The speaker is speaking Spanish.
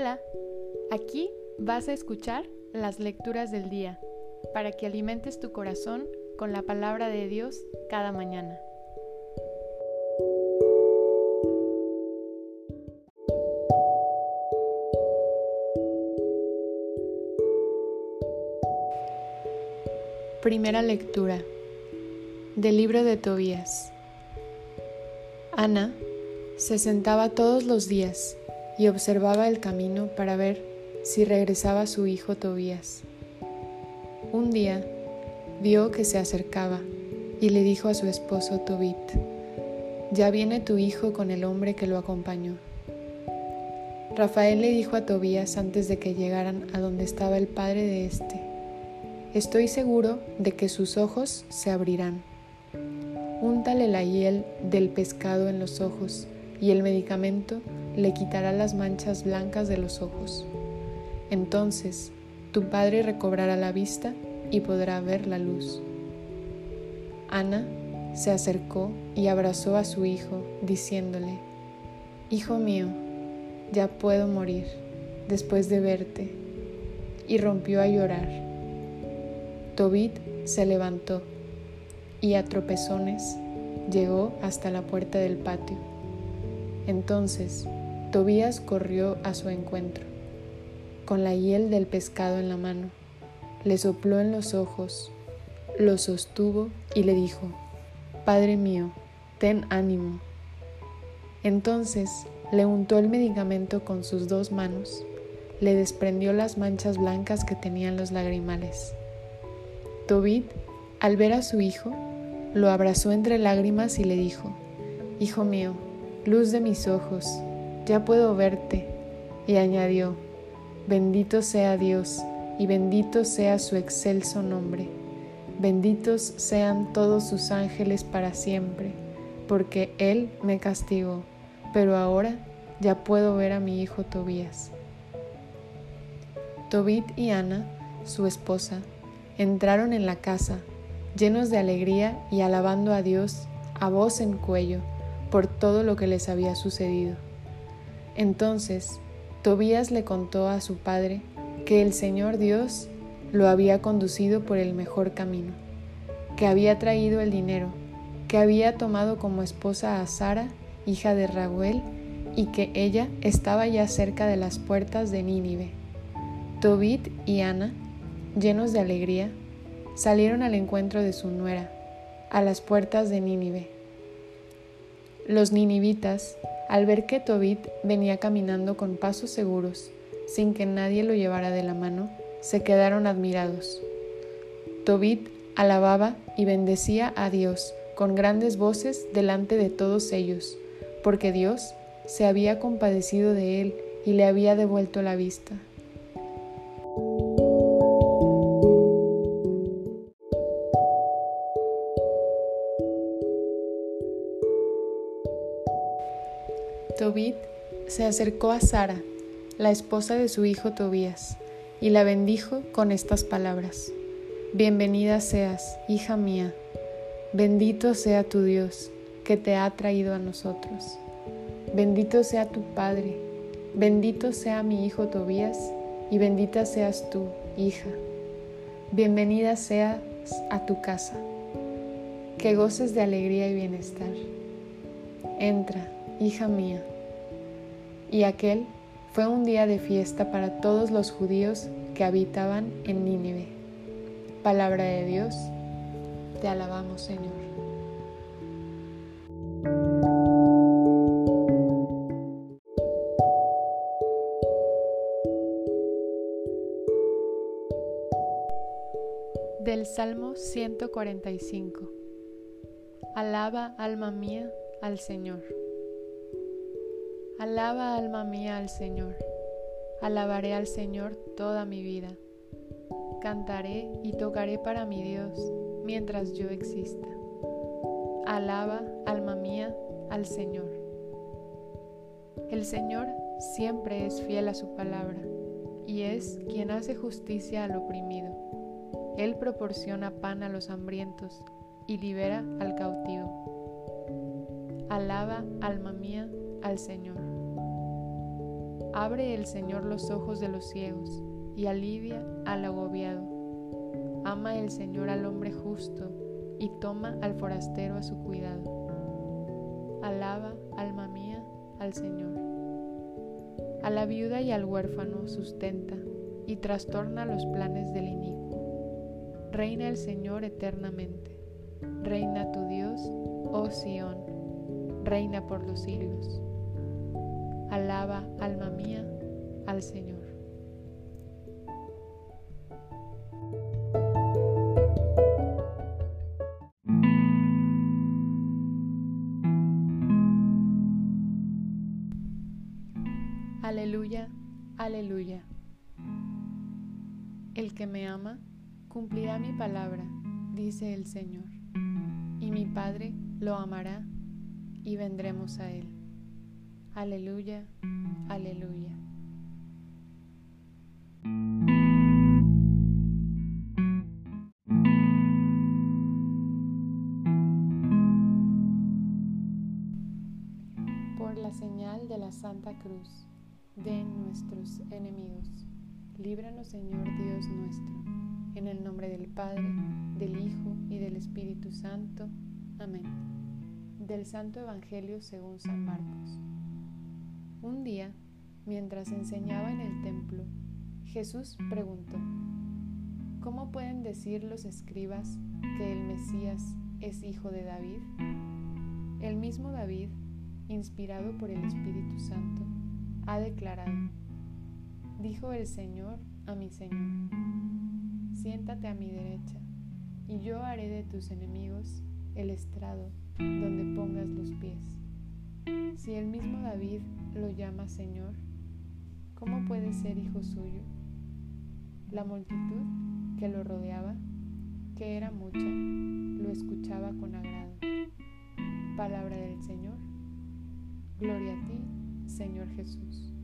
Hola, aquí vas a escuchar las lecturas del día para que alimentes tu corazón con la palabra de Dios cada mañana. Primera lectura del libro de Tobías. Ana se sentaba todos los días y observaba el camino para ver si regresaba su hijo Tobías. Un día vio que se acercaba y le dijo a su esposo Tobit, ya viene tu hijo con el hombre que lo acompañó. Rafael le dijo a Tobías antes de que llegaran a donde estaba el padre de éste, estoy seguro de que sus ojos se abrirán. Úntale la hiel del pescado en los ojos y el medicamento le quitará las manchas blancas de los ojos. Entonces tu padre recobrará la vista y podrá ver la luz. Ana se acercó y abrazó a su hijo, diciéndole, Hijo mío, ya puedo morir después de verte. Y rompió a llorar. Tobit se levantó y a tropezones llegó hasta la puerta del patio. Entonces Tobías corrió a su encuentro, con la hiel del pescado en la mano, le sopló en los ojos, lo sostuvo y le dijo, Padre mío, ten ánimo. Entonces le untó el medicamento con sus dos manos, le desprendió las manchas blancas que tenían los lagrimales. Tobit, al ver a su hijo, lo abrazó entre lágrimas y le dijo, Hijo mío, luz de mis ojos, ya puedo verte. Y añadió, bendito sea Dios y bendito sea su excelso nombre. Benditos sean todos sus ángeles para siempre, porque Él me castigó, pero ahora ya puedo ver a mi hijo Tobías. Tobit y Ana, su esposa, entraron en la casa, llenos de alegría y alabando a Dios a voz en cuello por todo lo que les había sucedido. Entonces Tobías le contó a su padre que el Señor Dios lo había conducido por el mejor camino, que había traído el dinero, que había tomado como esposa a Sara, hija de Raguel, y que ella estaba ya cerca de las puertas de Nínive. Tobit y Ana, llenos de alegría, salieron al encuentro de su nuera, a las puertas de Nínive. Los ninivitas al ver que Tobit venía caminando con pasos seguros, sin que nadie lo llevara de la mano, se quedaron admirados. Tobit alababa y bendecía a Dios con grandes voces delante de todos ellos, porque Dios se había compadecido de él y le había devuelto la vista. Tobit se acercó a Sara, la esposa de su hijo Tobías, y la bendijo con estas palabras. Bienvenida seas, hija mía, bendito sea tu Dios, que te ha traído a nosotros. Bendito sea tu Padre, bendito sea mi hijo Tobías, y bendita seas tú, hija. Bienvenida seas a tu casa, que goces de alegría y bienestar. Entra hija mía. Y aquel fue un día de fiesta para todos los judíos que habitaban en Nínive. Palabra de Dios, te alabamos Señor. Del Salmo 145. Alaba, alma mía, al Señor. Alaba alma mía al Señor. Alabaré al Señor toda mi vida. Cantaré y tocaré para mi Dios mientras yo exista. Alaba alma mía al Señor. El Señor siempre es fiel a su palabra y es quien hace justicia al oprimido. Él proporciona pan a los hambrientos y libera al cautivo. Alaba alma mía al Señor. Abre el Señor los ojos de los ciegos y alivia al agobiado. Ama el Señor al hombre justo y toma al forastero a su cuidado. Alaba, alma mía, al Señor. A la viuda y al huérfano sustenta y trastorna los planes del inicuo. Reina el Señor eternamente. Reina tu Dios, oh Sión. Reina por los siglos. Alaba, alma mía, al Señor. Aleluya, aleluya. El que me ama cumplirá mi palabra, dice el Señor, y mi Padre lo amará y vendremos a él. Aleluya, aleluya. Por la señal de la Santa Cruz de nuestros enemigos, líbranos Señor Dios nuestro, en el nombre del Padre, del Hijo y del Espíritu Santo. Amén. Del Santo Evangelio según San Marcos. Un día, mientras enseñaba en el templo, Jesús preguntó, ¿cómo pueden decir los escribas que el Mesías es hijo de David? El mismo David, inspirado por el Espíritu Santo, ha declarado, dijo el Señor a mi Señor, siéntate a mi derecha, y yo haré de tus enemigos el estrado donde pongas los pies. Si el mismo David lo llama Señor, ¿cómo puede ser hijo suyo? La multitud que lo rodeaba, que era mucha, lo escuchaba con agrado. Palabra del Señor. Gloria a ti, Señor Jesús.